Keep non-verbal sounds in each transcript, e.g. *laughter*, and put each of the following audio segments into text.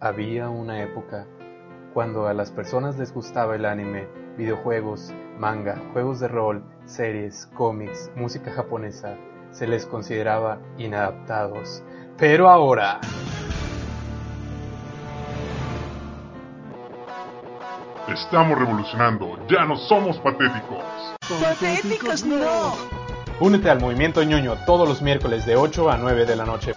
Había una época cuando a las personas les gustaba el anime, videojuegos, manga, juegos de rol, series, cómics, música japonesa, se les consideraba inadaptados. Pero ahora... Estamos revolucionando, ya no somos patéticos. ¡Patéticos no! Únete al movimiento ñoño todos los miércoles de 8 a 9 de la noche.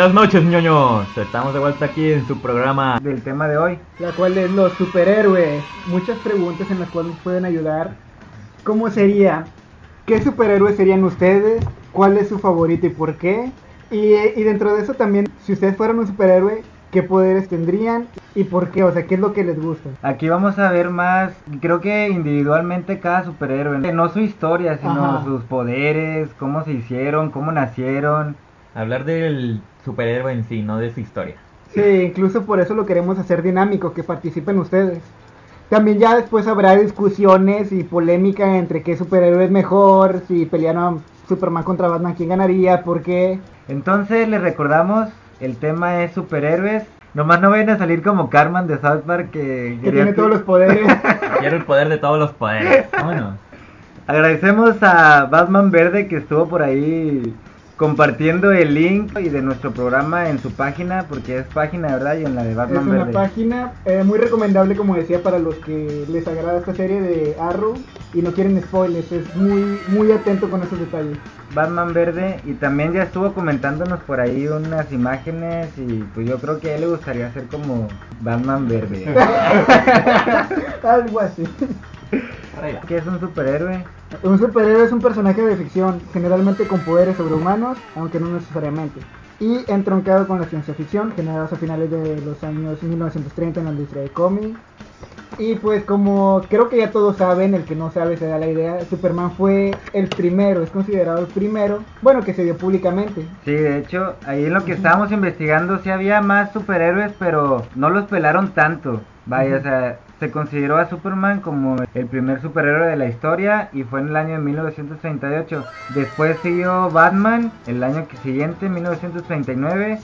Buenas noches, ñoños. Estamos de vuelta aquí en su programa del tema de hoy. la cual es los superhéroes. Muchas preguntas en las cuales nos pueden ayudar. ¿Cómo sería? ¿Qué superhéroes serían ustedes? ¿Cuál es su favorito y por qué? Y, y dentro de eso también, si ustedes fueran un superhéroe, ¿qué poderes tendrían y por qué? O sea, ¿qué es lo que les gusta? Aquí vamos a ver más, creo que individualmente cada superhéroe, no su historia, sino Ajá. sus poderes, cómo se hicieron, cómo nacieron. Hablar del superhéroe en sí, no de su historia. Sí, incluso por eso lo queremos hacer dinámico, que participen ustedes. También ya después habrá discusiones y polémica entre qué superhéroe es mejor, si pelearon Superman contra Batman, quién ganaría, por qué. Entonces les recordamos, el tema es superhéroes. Nomás no vayan a salir como Carmen de South Park que, Que tiene todos los poderes. *laughs* Quiero el poder de todos los poderes. Vámonos. Agradecemos a Batman Verde que estuvo por ahí compartiendo el link y de nuestro programa en su página, porque es página, ¿verdad? Y en la de Es Batman una Verde. página eh, muy recomendable, como decía, para los que les agrada esta serie de Arrow y no quieren spoilers. Es muy, muy atento con esos detalles. Batman Verde y también ya estuvo comentándonos por ahí unas imágenes y pues yo creo que a él le gustaría ser como Batman Verde. *laughs* Algo así. *laughs* que es un superhéroe? Un superhéroe es un personaje de ficción, generalmente con poderes sobrehumanos, aunque no necesariamente. Y entroncado con la ciencia ficción, generados a finales de los años 1930 en la industria de cómic. Y pues como creo que ya todos saben, el que no sabe se da la idea, Superman fue el primero, es considerado el primero, bueno, que se dio públicamente. Sí, de hecho, ahí en lo que estábamos investigando sí había más superhéroes, pero no los pelaron tanto. Vaya, o sea, se consideró a Superman como el primer superhéroe de la historia y fue en el año de 1938. Después siguió Batman el año siguiente, 1939.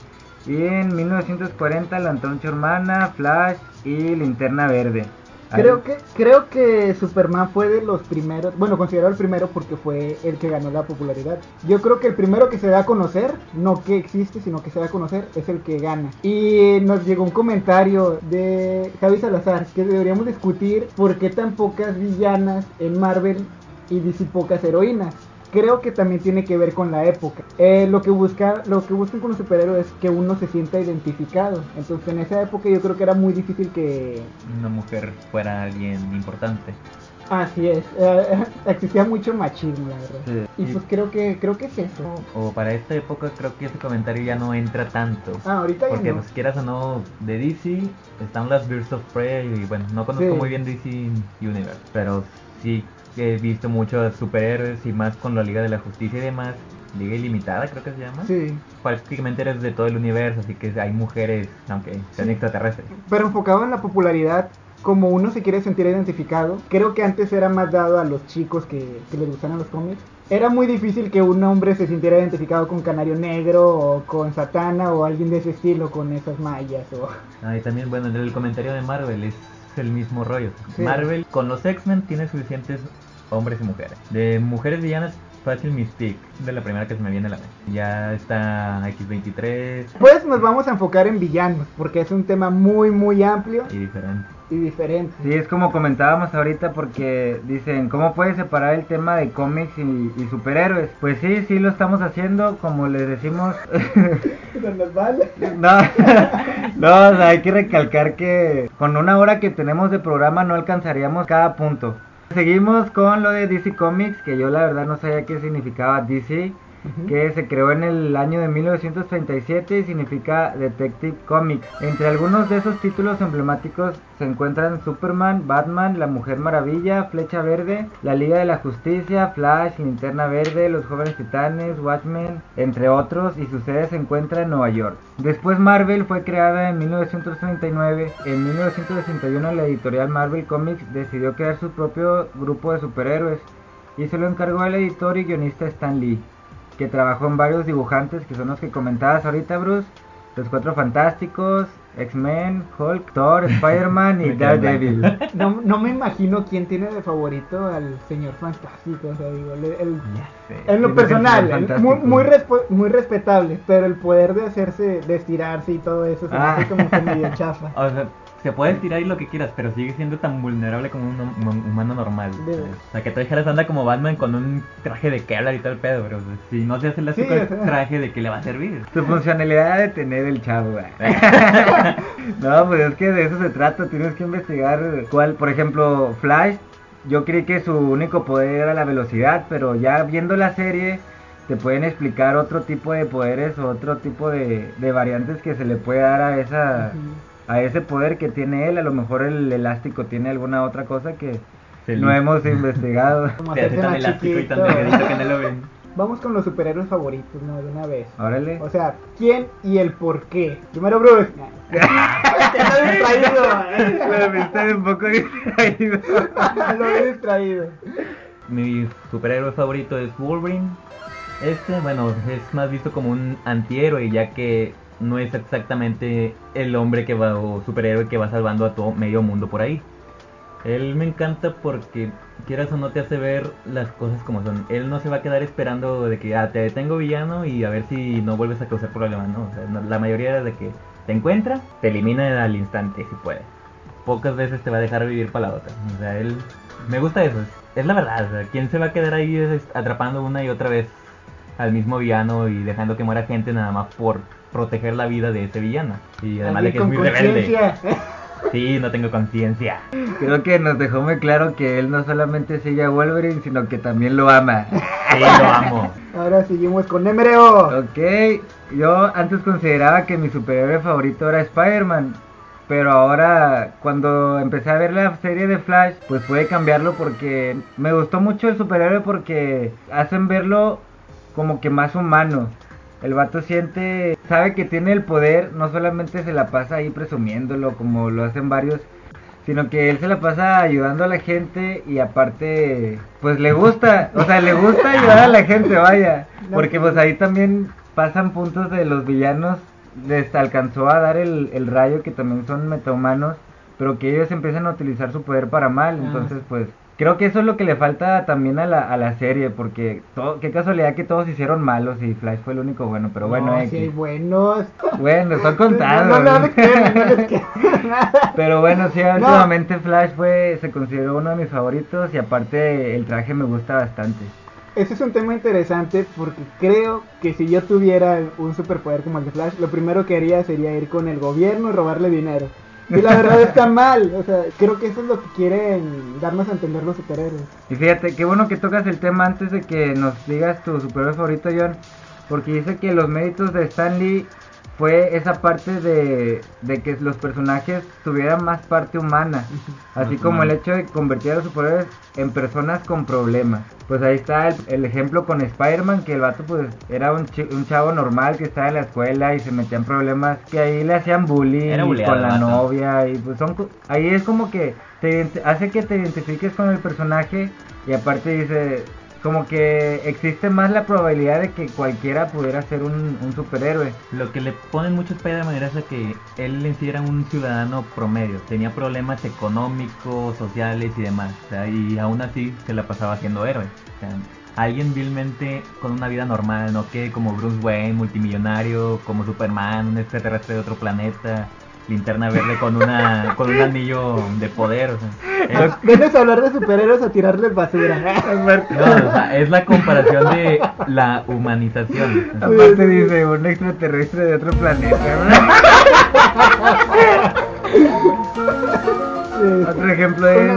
Y en 1940 la antorcha humana, Flash y Linterna Verde. Creo que, creo que Superman fue de los primeros, bueno, considerado el primero porque fue el que ganó la popularidad. Yo creo que el primero que se da a conocer, no que existe, sino que se da a conocer, es el que gana. Y nos llegó un comentario de Javi Salazar que deberíamos discutir por qué tan pocas villanas en Marvel y DC pocas heroínas. Creo que también tiene que ver con la época. Eh, lo que busca, lo que buscan con los superhéroes es que uno se sienta identificado. Entonces en esa época yo creo que era muy difícil que Una mujer fuera alguien importante. Así es, eh, *laughs* existía mucho machismo, la verdad. Sí. Y pues creo que creo que es eso. O para esta época creo que ese comentario ya no entra tanto. Ah, ahorita ya Porque no. pues quieras o no, de DC están las Birds of Prey y bueno, no conozco Sí. muy bien DC Universe, pero sí he visto muchos superhéroes y más con la Liga de la Justicia y demás. Liga Ilimitada creo que se llama. Sí, Prácticamente eres de todo el universo, así que hay mujeres, aunque sean Sí. extraterrestres. pero enfocado en la popularidad, como uno se quiere sentir identificado, creo que antes era más dado a los chicos que, que les gustaran los cómics. Era muy difícil que un hombre se sintiera identificado con Canario Negro o con Satana o alguien de ese estilo, con esas mallas o... Ah, y también, bueno, el comentario de Marvel es el mismo rollo. Sí. Marvel con los X-Men tiene suficientes hombres y mujeres. De mujeres villanas, fácil Mystique, de la primera que se me viene a la mente. Ya está X23 Pues nos vamos a enfocar en villanos, porque es un tema muy muy amplio y diferente. Y diferente. Sí, es como comentábamos ahorita porque dicen, ¿cómo puedes separar el tema de cómics y, y superhéroes? Pues sí, sí lo estamos haciendo, como les decimos. *laughs* Nos *laughs* vale. no, *laughs* no, o sea, hay que recalcar que con una hora que tenemos de programa no alcanzaríamos cada punto. Seguimos con lo de DC Comics, que yo la verdad no sabía qué significaba DC. Que se creó en el año de 1937 y significa Detective Comics. Entre algunos de esos títulos emblemáticos se encuentran Superman, Batman, La Mujer Maravilla, Flecha Verde, La Liga de la Justicia, Flash, Linterna Verde, Los Jóvenes Titanes, Watchmen, entre otros, y su sede se encuentra en Nueva York. Después Marvel fue creada en 1939. En 1961 la editorial Marvel Comics decidió crear su propio grupo de superhéroes y se lo encargó al editor y guionista Stan Lee, que trabajó en varios dibujantes que son los que comentabas ahorita, Bruce. Los Cuatro Fantásticos, X-Men, Hulk, Thor, *laughs* Spider-Man y Daredevil. No, no me imagino quién tiene de favorito al señor fantástico. O sea, digo, el- el- Ya sé. en lo personal, el- muy, muy, muy respetable, pero el poder de hacerse, de estirarse y todo eso, se me Ah. hace como que medio *laughs* chafa. O sea, se puede estirar y lo que quieras, pero sigue siendo tan vulnerable como un hum- humano normal. O sea, que tú dijeras anda como Batman con un traje de Kevlar y todo el pedo, pero si no se hace el Sí, el o sea. traje, ¿de qué le va a servir? Su funcionalidad de tener el chavo, *laughs* no, pues es que de eso se trata. Tienes que investigar cuál, por ejemplo, Flash. Yo creí que su único poder era la velocidad, pero ya viendo la serie te pueden explicar otro tipo de poderes o otro tipo de, de variantes que se le puede dar a esa a ese poder que tiene él. A lo mejor el elástico tiene alguna otra cosa que Se no hemos *laughs* investigado. Como Se hace tan elástico y tan delgadito que no lo ven. Vamos con los superhéroes favoritos, ¿no? De una vez. Órale. O sea, ¿quién y el por qué? Primero Bruce. Te lo he distraído. Pero me estoy un poco distraído. Lo he distraído. Mi superhéroe favorito es Wolverine. Este, bueno, es más visto como un antihéroe, ya que no es exactamente el hombre que va o superhéroe que va salvando a todo medio mundo por ahí. Él me encanta porque quieras o no te hace ver las cosas como son. Él no se va a quedar esperando de que ah, te detengo villano y a ver si no vuelves a causar problemas, no. La mayoría es de que te encuentra, te elimina al instante si puede. Pocas veces te va a dejar vivir para la otra. O sea, él me gusta eso. Es, la verdad. O ¿quién se va a quedar ahí atrapando una y otra vez al mismo villano y dejando que muera gente nada más por proteger la vida de ese villano? Y además de que es muy rebelde. conciencia. Sí, no tengo conciencia. Creo que nos dejó muy claro que él no solamente sigue a Wolverine, sino que también lo ama. Sí, lo amo. Ahora seguimos con MRO. Ok, yo antes consideraba que mi superhéroe favorito era Spider-Man. Pero ahora, cuando empecé a ver la serie de Flash, pues pude cambiarlo porque me gustó mucho el superhéroe porque hacen verlo como que más humano. El vato siente, sabe que tiene el poder, no solamente se la pasa ahí presumiéndolo como lo hacen varios, sino que él se la pasa ayudando a la gente y aparte, pues le gusta, o sea, le gusta ayudar a la gente, vaya, porque pues ahí también pasan puntos de los villanos, les alcanzó a dar el, el rayo que también son metahumanos, pero que ellos empiezan a utilizar su poder para mal, entonces pues creo que eso es lo que le falta también a la, a la serie, porque todo, qué casualidad que todos hicieron malos y Flash fue el único bueno, pero bueno, no, sí buenos. bueno, son contados. No, no, no. Pero bueno, sí, últimamente Flash fue, se consideró uno de mis favoritos y aparte el traje me gusta bastante. Ese es un tema interesante porque creo que si yo tuviera un superpoder como el de Flash, lo primero que haría sería ir con el gobierno y robarle dinero. Y la verdad está mal, o sea, creo que eso es lo que quieren darnos a entender los superhéroes. Y fíjate, qué bueno que tocas el tema antes de que nos digas tu superhéroe favorito, John, porque dice que los méritos de Stan Lee fue esa parte de, de que los personajes tuvieran más parte humana, así Más como el hecho de convertir a los superhéroes en personas con problemas. Pues ahí está el, el ejemplo con Spider-Man, que el vato pues era un, chi- un chavo normal que estaba en la escuela y se metía en problemas que ahí le hacían bullying Era y buleado con la novia y pues son ahí es como que te hace que te identifiques con el personaje y aparte dice como que existe más la probabilidad de que cualquiera pudiera ser un, superhéroe. Lo que le ponen mucho Spider-Man era que él en sí era un ciudadano promedio. Tenía problemas económicos, sociales y demás. Y aún así se la pasaba siendo héroe. O alguien vilmente con una vida normal, no que como Bruce Wayne, multimillonario, como Superman, un extraterrestre de otro planeta, linterna verde con una con un anillo de poder. O sea, es- Vienes a hablar de superhéroes a tirarles basura. *laughs* no, o sea, es la comparación de la humanización. O sea, Aparte dice un extraterrestre de otro planeta. *laughs* Otro ejemplo es.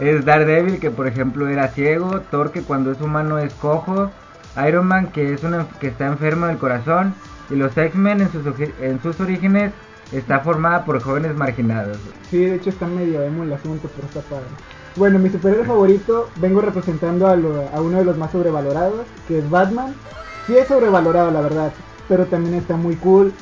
Es Daredevil, que por ejemplo era ciego, Thor, que cuando es humano es cojo, Iron Man que es una que está enfermo del corazón y los X-Men en sus, en sus orígenes está formada por jóvenes marginados. Sí, de hecho está medio emo el asunto, pero está padre. Bueno, mi superhéroe favorito, vengo representando a, lo- a uno de los más sobrevalorados, que es Batman. Sí es sobrevalorado, la verdad, pero también está muy cool.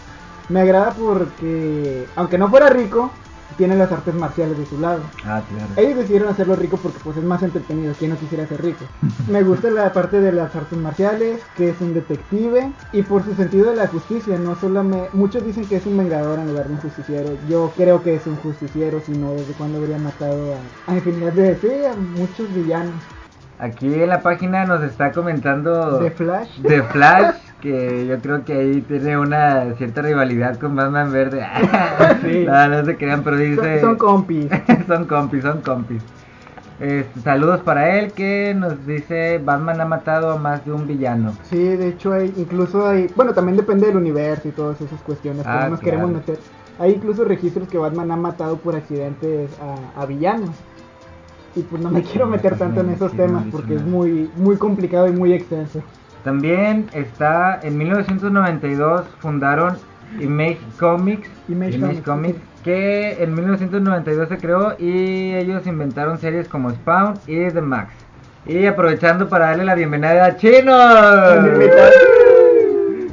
Me agrada porque, aunque no fuera rico, tiene las artes marciales de su lado. Ah, claro. Ellos decidieron hacerlo rico porque pues es más entretenido, quien no quisiera ser rico. *laughs* Me gusta la parte de las artes marciales, que es un detective y por su sentido de la justicia, no solamente muchos dicen que es un vengador en lugar de un justiciero. Yo creo que es un justiciero, si no desde cuando habría matado a, a infinidad de sí, a muchos villanos. Aquí en la página nos está comentando De Flash. de Flash, que yo creo que ahí tiene una cierta rivalidad con Batman Verde. *laughs* Sí. No, no se crean, pero dice... Son, son compis. *laughs* son compis, son compis. Este, saludos para él que nos dice Batman ha matado a más de un villano. Sí, de hecho hay, incluso hay, bueno, también depende del universo y todas esas cuestiones que Ah, no nos claro. queremos meter. Hay incluso registros que Batman ha matado por accidentes a, a villanos. Y pues no me quiero meter tanto en esos temas porque es muy, muy complicado y muy extenso. También está en 1992 fundaron Image Comics, Image Comics, Comics, que en 1992 se creó y ellos inventaron series como Spawn y The Max. Y aprovechando para darle la bienvenida a Chino.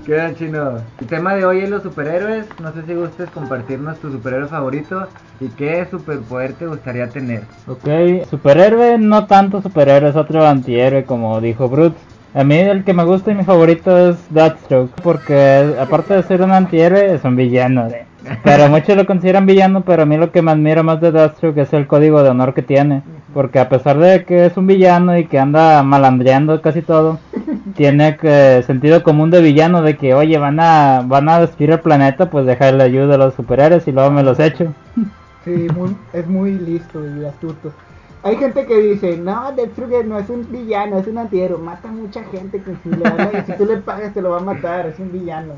¿Qué onda, Chino? El tema de hoy es los superhéroes. No sé si gustes compartirnos tu superhéroe favorito y qué superpoder te gustaría tener. Ok, superhéroe, no tanto superhéroe, es otro antihéroe como dijo Brute. A mí el que me gusta y mi favorito es Deathstroke, porque aparte de ser un antihéroe es un villano. *laughs* Pero muchos lo consideran villano, pero a mí lo que me admira más de Deathstroke es el código de honor que tiene. Porque a pesar de que es un villano y que anda malandreando casi todo, *laughs* tiene que sentido común de villano de que, oye, van a van a destruir el planeta, pues dejarle ayuda a los superhéroes y luego me los echo. *laughs* Sí, muy- es muy listo y astuto. Hay gente que dice, no, Deathstroke no es un villano, es un antihéroe, mata a mucha gente que si, le habla- y si tú le pagas te lo va a matar, es un villano.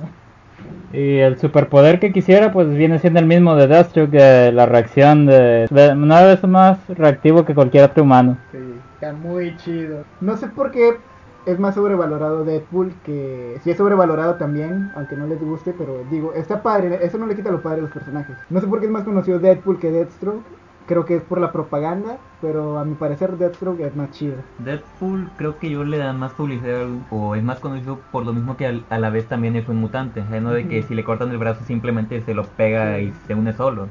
Y el superpoder que quisiera, pues viene siendo el mismo de Deathstroke, de la reacción de, de nueve veces más reactivo que cualquier otro humano. Sí, está muy chido. No sé por qué es más sobrevalorado Deadpool que sí es sobrevalorado también, aunque no les guste, pero digo, está padre, eso no le quita lo padre a los personajes. No sé por qué es más conocido Deadpool que Deathstroke. Creo que es por la propaganda, pero a mi parecer Deathstroke es más chido. Deadpool creo que yo le dan más publicidad o es más conocido por lo mismo que a la vez también es un mutante, ¿eh? no de que si le cortan el brazo simplemente se lo pega y se une solo.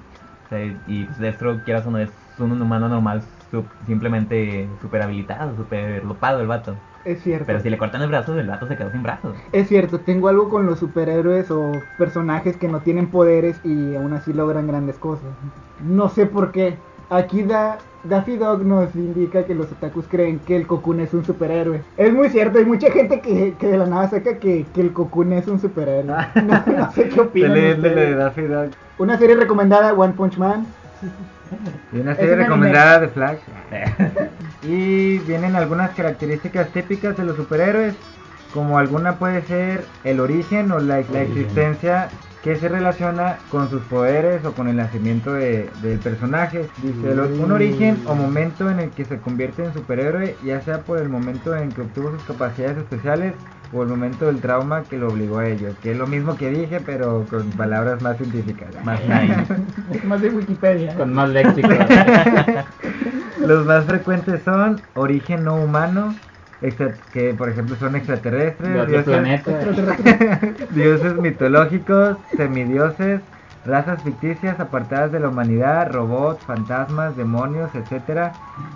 O sea, y pues Deathstroke quieras o no es un humano normal, simplemente super habilitado, super lopado el vato. Es cierto. Pero si le cortan el brazo, el vato se quedó sin brazo. Es cierto, tengo algo con los superhéroes o personajes que no tienen poderes y aún así logran grandes cosas. No sé por qué. Aquí da, Daffy Dog nos indica que los otakus creen que el Cocoon es un superhéroe. Es muy cierto, hay mucha gente que, que de la nada saca que, que el Cocoon es un superhéroe. No, no sé qué *laughs* opinan Excelente ustedes. de Daffy Duck. Una serie recomendada, One Punch Man. Y una serie recomendada de Flash. *laughs* y vienen algunas características típicas de los superhéroes, como alguna puede ser el origen o la, la existencia que se relaciona con sus poderes o con el nacimiento de- del personaje. Dice, un origen o momento en el que se convierte en superhéroe, ya sea por el momento en que obtuvo sus capacidades especiales o el momento del trauma que lo obligó a ello. Que es lo mismo que dije, pero con palabras más científicas. *laughs* Más de Wikipedia. Con más léxico. *laughs* Los más frecuentes son origen no humano, extra- que por ejemplo son extraterrestres, *laughs* dioses mitológicos, semidioses, razas ficticias apartadas de la humanidad, robots, fantasmas, demonios, etcétera.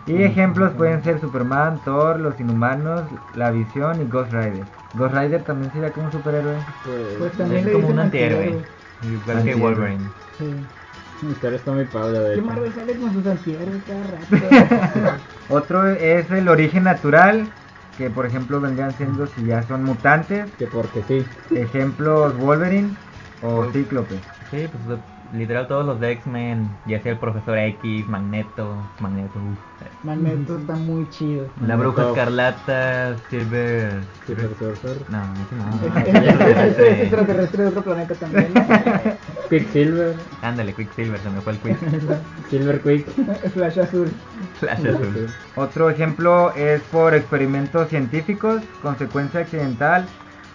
Y ejemplos pueden ser Superman, Thor, los inhumanos, la visión y Ghost Rider. Ghost Rider también sería como un superhéroe. Pues también Es como un antihéroe. Igual que. Wolverine. Sí. Mi historia está muy padre, de ¿Qué hecho. Marvel sale con sus antihéroes cada rato? *laughs* Otro es el origen natural, que por ejemplo vendrían siendo si ya son mutantes. Que porque sí. Ejemplos Wolverine o Cíclope. Sí, pues literal todos los de X-Men, ya sea el Profesor X, Magneto, Magneto, uf. Magneto está muy chido. la Bruja Magneto. Escarlata, Silver... Super Surfer. No, Ese no. *laughs* ese es extraterrestre de otro planeta también. *laughs* Quicksilver. Ándale, Quicksilver, se me fue el Quick. *laughs* Silver Quick. Flash azul. Flash azul. Otro ejemplo es por experimentos científicos, consecuencia accidental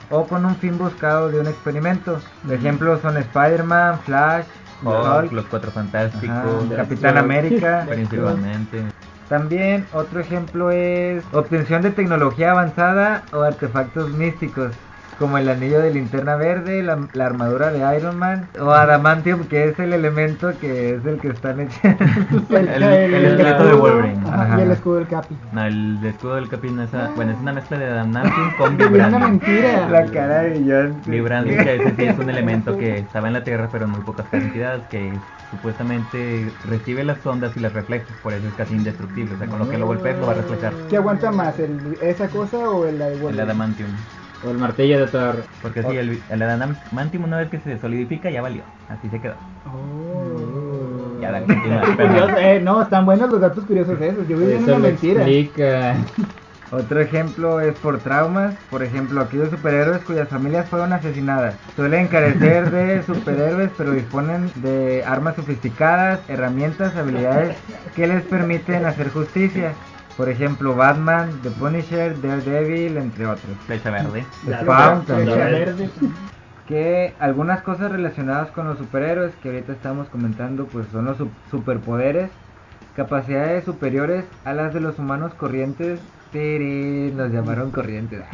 o con un fin buscado de un experimento. Ejemplos son Spider-Man, Flash, Hulk, Hulk, los cuatro ajá, fantásticos, Capitán América. *laughs* principalmente. También otro ejemplo es obtención de tecnología avanzada o artefactos místicos, como el anillo de linterna verde, la, la armadura de Iron Man o adamantium, que es el elemento que es el que están echando. *laughs* El, El- el esqueleto de Wolverine. Ajá, Ajá. Y el escudo del Capi. No, el escudo del Capitán es, bueno, es una mezcla de adamantium con Es *laughs* una vibranium. mentira. la cara de John. Vibranium, que ese sí es un elemento que *laughs* estaba en la Tierra, pero en muy pocas cantidades, que supuestamente recibe las ondas y las refleja, por eso es casi indestructible. O sea, con lo que lo golpees lo va a reflejar. ¿Qué aguanta más? El, ¿Esa cosa o el El adamantium. O el martillo de Thor. Porque sí, el, el adamantium una vez que se solidifica ya valió. Así se quedó. Oh. Ya, *laughs* curioso, eh, no, están buenos los datos curiosos esos. Yo vi Eso una mentira. explica. *laughs* Otro ejemplo es por traumas, por ejemplo, aquellos superhéroes cuyas familias fueron asesinadas. Suelen carecer de superhéroes, pero disponen de armas sofisticadas, herramientas, habilidades que les permiten hacer justicia. Por ejemplo, Batman, The Punisher, Daredevil, entre otros. Flecha verde. Spawn Flecha también. verde. Que algunas cosas relacionadas con los superhéroes que ahorita estamos comentando, pues son los su- superpoderes, capacidades superiores a las de los humanos corrientes. Los llamaron corrientes. *laughs*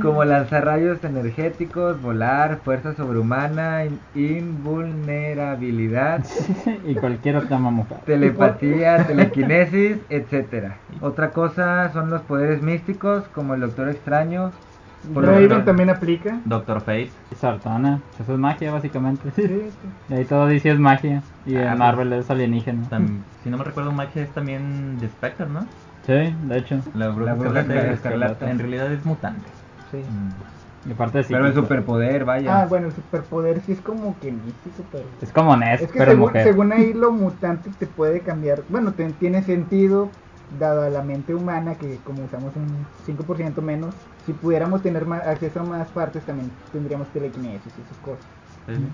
Como lanzar rayos energéticos, volar, fuerza sobrehumana, in- invulnerabilidad, *laughs* y cualquier otra mamufada. telepatía, telequinesis, etcétera. *laughs* Otra cosa son los poderes místicos, como el Doctor Extraño. Por Raven también aplica. Doctor Fate. Sartana. Eso es magia, básicamente. Sí, sí. *laughs* Y ahí todo dice es magia. Y Ah, en Marvel es alienígena. Tam- si no me recuerdo, magia es también de Spectre, ¿no? Sí, de hecho. La bruja, La bruja escarlata, escarlata. En realidad es mutante. Sí. Mm. Y aparte de Pero el superpoder, vaya. Ah, bueno, el superpoder sí es como que místico, pero... Es como Ness, Es que pero según, mujer. según ahí *laughs* lo mutante te puede cambiar, bueno, te- tiene sentido dado a la mente humana que como usamos un 5% menos, si pudiéramos tener más, acceso a más partes también tendríamos telequinesis y esas cosas. Sí.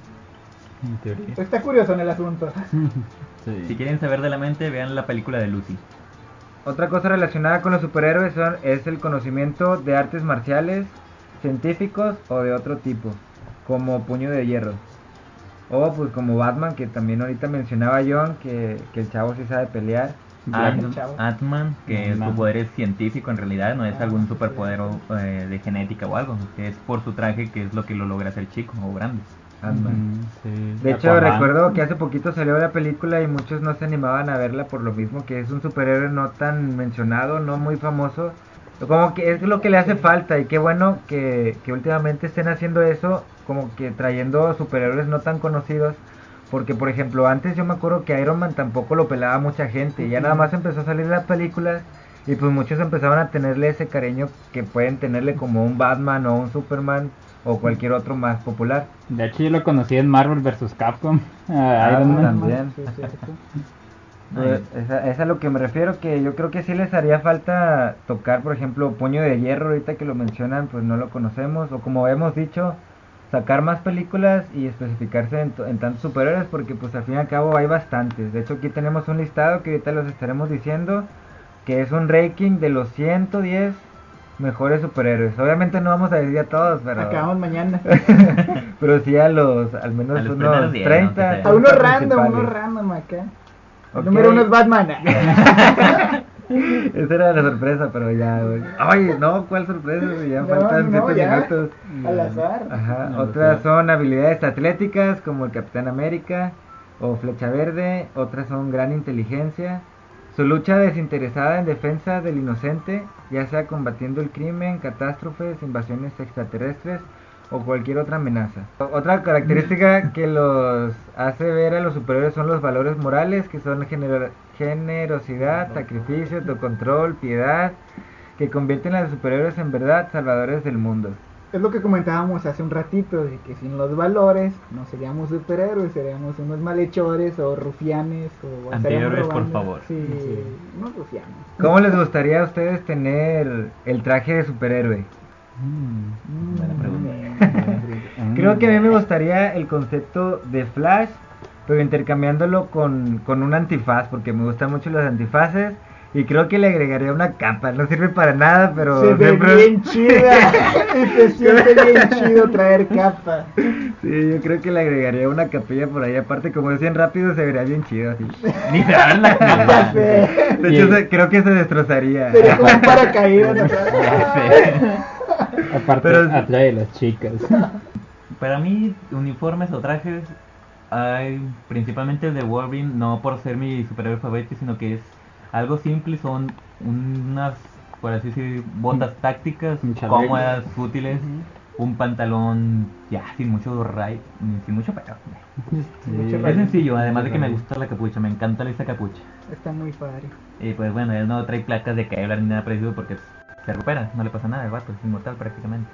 En teoría. Está curioso en el asunto. *laughs* Sí. Si quieren saber de la mente, vean la película de Lucy. Otra cosa relacionada con los superhéroes son, es el conocimiento de artes marciales, científicos o de otro tipo, como puño de hierro. O pues como Batman, que también ahorita mencionaba John, que, que el chavo sí sabe pelear. Ant-Man, que Ant-Man. su poder es científico en realidad, no es Ah, algún superpoder eh, de genética o algo, que es por su traje que es lo que lo logra hacer chico o grande. Ant-Man. Sí. De hecho, Aquaman. recuerdo que hace poquito salió la película y muchos no se animaban a verla por lo mismo que es un superhéroe no tan mencionado, no muy famoso. Como que es lo que le hace falta y qué bueno que, que últimamente estén haciendo eso, como que trayendo superhéroes no tan conocidos. Porque, por ejemplo, antes yo me acuerdo que Iron Man tampoco lo pelaba mucha gente. Y ya nada más empezó a salir las películas y pues muchos empezaban a tenerle ese cariño que pueden tenerle como un Batman o un Superman o cualquier otro más popular. De hecho, yo lo conocí en Marvel vs. Capcom. *laughs* Ah, Iron Man. también. Pues, *laughs* es, a, es a lo que me refiero, que yo creo que sí les haría falta tocar, por ejemplo, Puño de Hierro, ahorita que lo mencionan, pues no lo conocemos, o como hemos dicho, sacar más películas y especificarse en, en tantos superhéroes, porque pues al fin y al cabo hay bastantes. De hecho, aquí tenemos un listado que ahorita los estaremos diciendo, que es un ranking de los 110 mejores superhéroes. Obviamente no vamos a decir a todos, pero... Acabamos mañana. *laughs* pero sí a los, al menos A los unos primeros 10, 30. aunque sea. A uno 30 random, uno principales. random acá. El Ok. número uno es Batman. *laughs* Esa era la sorpresa, pero ya, güey. Ay, no, ¿cuál sorpresa? Ya No, faltan no, 7 ya. minutos. Al azar. Ajá, No, otras son habilidades atléticas como el Capitán América o Flecha Verde, otras son gran inteligencia. Su lucha desinteresada en defensa del inocente, ya sea combatiendo el crimen, catástrofes, invasiones extraterrestres o cualquier otra amenaza. Otra característica que los hace ver a los superiores son los valores morales, que son genero- generosidad, sacrificio, autocontrol, piedad, que convierten a los superhéroes en verdad salvadores del mundo. Es lo que comentábamos hace un ratito, de que sin los valores no seríamos superhéroes, seríamos unos malhechores o rufianes o Antihéroes, por favor. Sí, unos rufianes. ¿Cómo les gustaría a ustedes tener el traje de superhéroe? Mm. Buena pregunta. Mm. *laughs* Creo que a mí me gustaría el concepto de Flash pero intercambiándolo con, con un antifaz, porque me gustan mucho los antifaces. Y creo que le agregaría una capa, no sirve para nada, pero Se ve siempre- bien *laughs* chida. se siente bien chido traer capa. Sí, yo creo que le agregaría una capilla por ahí. Aparte, como bien rápido, se vería bien chido así. *laughs* Ni se dan la Ya capa. sé. De hecho, se- creo que se destrozaría. Sería como un paracaídas. *laughs* Aparte, Pero- atrae a las chicas. Para mí, uniformes o trajes, hay principalmente el de Wolverine, no por ser mi superhéroe favorito, sino que es algo simple, son unas, por así decir, botas tácticas, cómodas, útiles, un pantalón ya sin mucho ray, sin mucho pelo. Mucho Es sencillo, además de que me gusta la capucha, me encanta esa capucha. Está muy padre. Y pues bueno, él no trae placas de Kevlar ni nada parecido porque se recupera, no le pasa nada, el vato es inmortal prácticamente.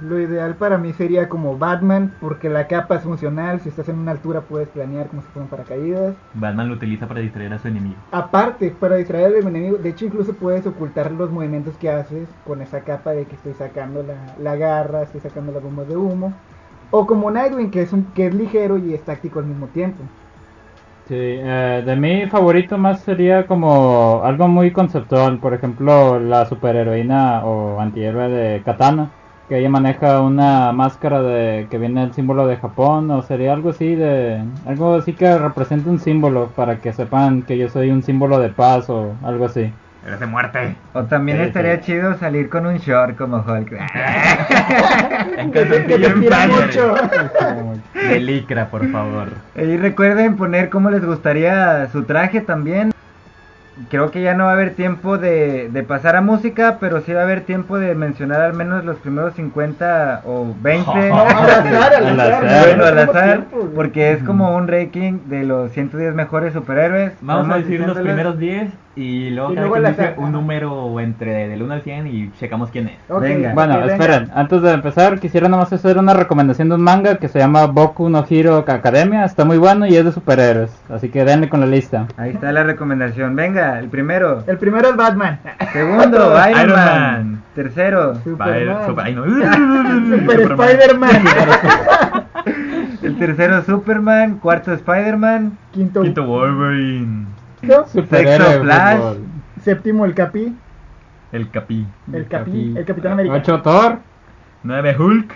Lo ideal para mí sería como Batman, porque la capa es funcional. Si estás en una altura puedes planear como si fueran paracaídas. Batman lo utiliza para distraer a su enemigo. Aparte, para distraer al enemigo, de hecho incluso puedes ocultar los movimientos que haces con esa capa de que estoy sacando la, la garra, estoy sacando las bombas de humo. O como Nightwing, que es, un, que es ligero y es táctico al mismo tiempo. Sí, eh, de mi favorito más sería como algo muy conceptual, por ejemplo la superheroína o antihéroe de Katana, que ella maneja una máscara de que viene el símbolo de Japón, o sería algo así de algo así que represente un símbolo para que sepan que yo soy un símbolo de paz o algo así. Eres de muerte. O también Sí, estaría sí. chido salir con un short como Hulk. *laughs* En mucho. De licra, por favor. Y recuerden poner cómo les gustaría su traje también. Creo que ya no va a haber tiempo de, de pasar a música, pero sí va a haber tiempo de mencionar al menos los primeros 50 o 20. *laughs* Al azar, al azar. Bueno, al azar, tiempo, porque es como un ranking de los 110 mejores superhéroes. Vamos a decir los primeros 10 y luego Y luego dice un número entre del 1 al 100 y checamos quién es. Venga. Bueno, ok, venga. esperen, antes de empezar quisiera nomás hacer una recomendación de un manga que se llama Boku no Hero Academia, está muy bueno y es de superhéroes, así que denle con la lista. Ahí está la recomendación. Venga, el primero. El primero es Batman. Segundo, *laughs* Iron, Iron Man. Man. Tercero, Superman. Super-. Spider-Man. el tercero Superman. Cuarto Spider-Man. Quinto, Quinto Wolverine. Sexto, Flash. Séptimo, el Capi. El Capi. El Capi. El Capitán América. Ocho Thor. 9 Hulk.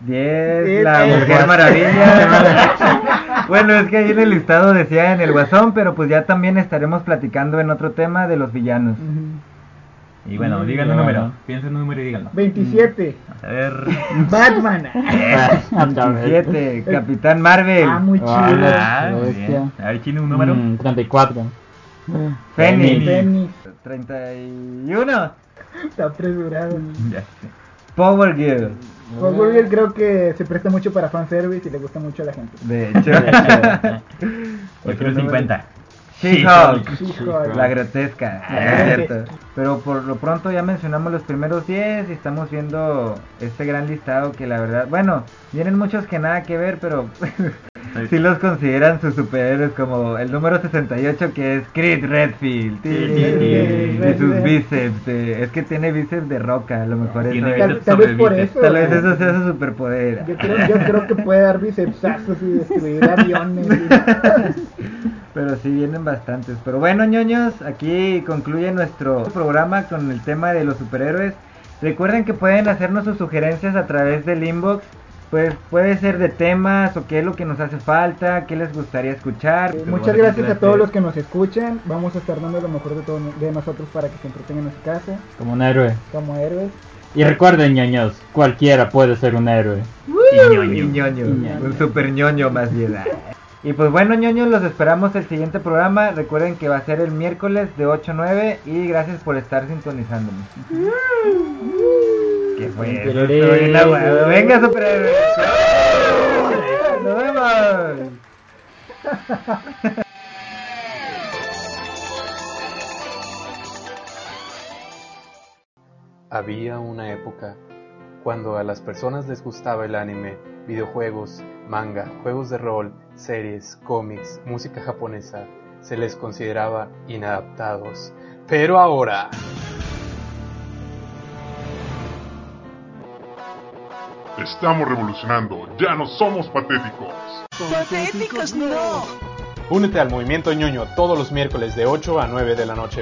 10, El- la el- Mujer Maravilla. *laughs* *laughs* bueno, es que ahí en el listado decía en el Guasón, pero pues ya también estaremos platicando en otro tema de los villanos. Y bueno, digan un bueno. número. Piensen un número y díganlo. 27. A ver. Batman. Otra vez. 27, Capitán Marvel. Ah, muy chido. Ah, bien. A ver, ¿tiene un número? Mm, 34. Fénix. Penny. 31. Está apresurado. Ya sé. Power Girl. Power Girl creo que se presta mucho para fanservice y le gusta mucho a la gente. De *laughs* hecho. Yo quiero 50. She-Hulk. La grotesca, La es cierto. Pero por lo pronto ya mencionamos los primeros 10 y estamos viendo este gran listado que la verdad, bueno, vienen muchos que nada que ver, pero *laughs* sí los consideran sus superhéroes como el número 68 que es Creed Redfield. Sí, Y sus bíceps, de- es que tiene bíceps de roca, a lo mejor Tiene eso Tal, bíceps tal vez por eso. Tal vez ¿no? eso sea su superpoder. Yo creo, yo creo que puede dar bicepsazos y destruir aviones. *laughs* Pero sí vienen bastantes. Pero bueno, ñoños, aquí concluye nuestro programa con el tema de los superhéroes. Recuerden que pueden hacernos sus sugerencias a través del inbox. Pues puede ser de temas o qué es lo que nos hace falta, qué les gustaría escuchar. Eh, Muchas gracias a todos los que nos escuchan. Vamos a estar dando lo mejor de, todo, de nosotros para que se entretengan en su casa Como un héroe. como héroes. Y recuerden, ñoños, cualquiera puede ser un héroe. Y ñoño, un super ñoño más bien. Y pues bueno, ñoños, los esperamos el siguiente programa. Recuerden que va a ser el miércoles de 8 a 9 y gracias por estar sintonizándonos. Venga, superhéroes. Nos vemos. Había una época cuando a las personas les gustaba el anime, videojuegos, manga, juegos de rol, series, cómics, música japonesa, se les consideraba inadaptados. Pero ahora... Estamos revolucionando, ya no somos patéticos. Patéticos no. Únete al movimiento ñoño todos los miércoles de 8 a 9 de la noche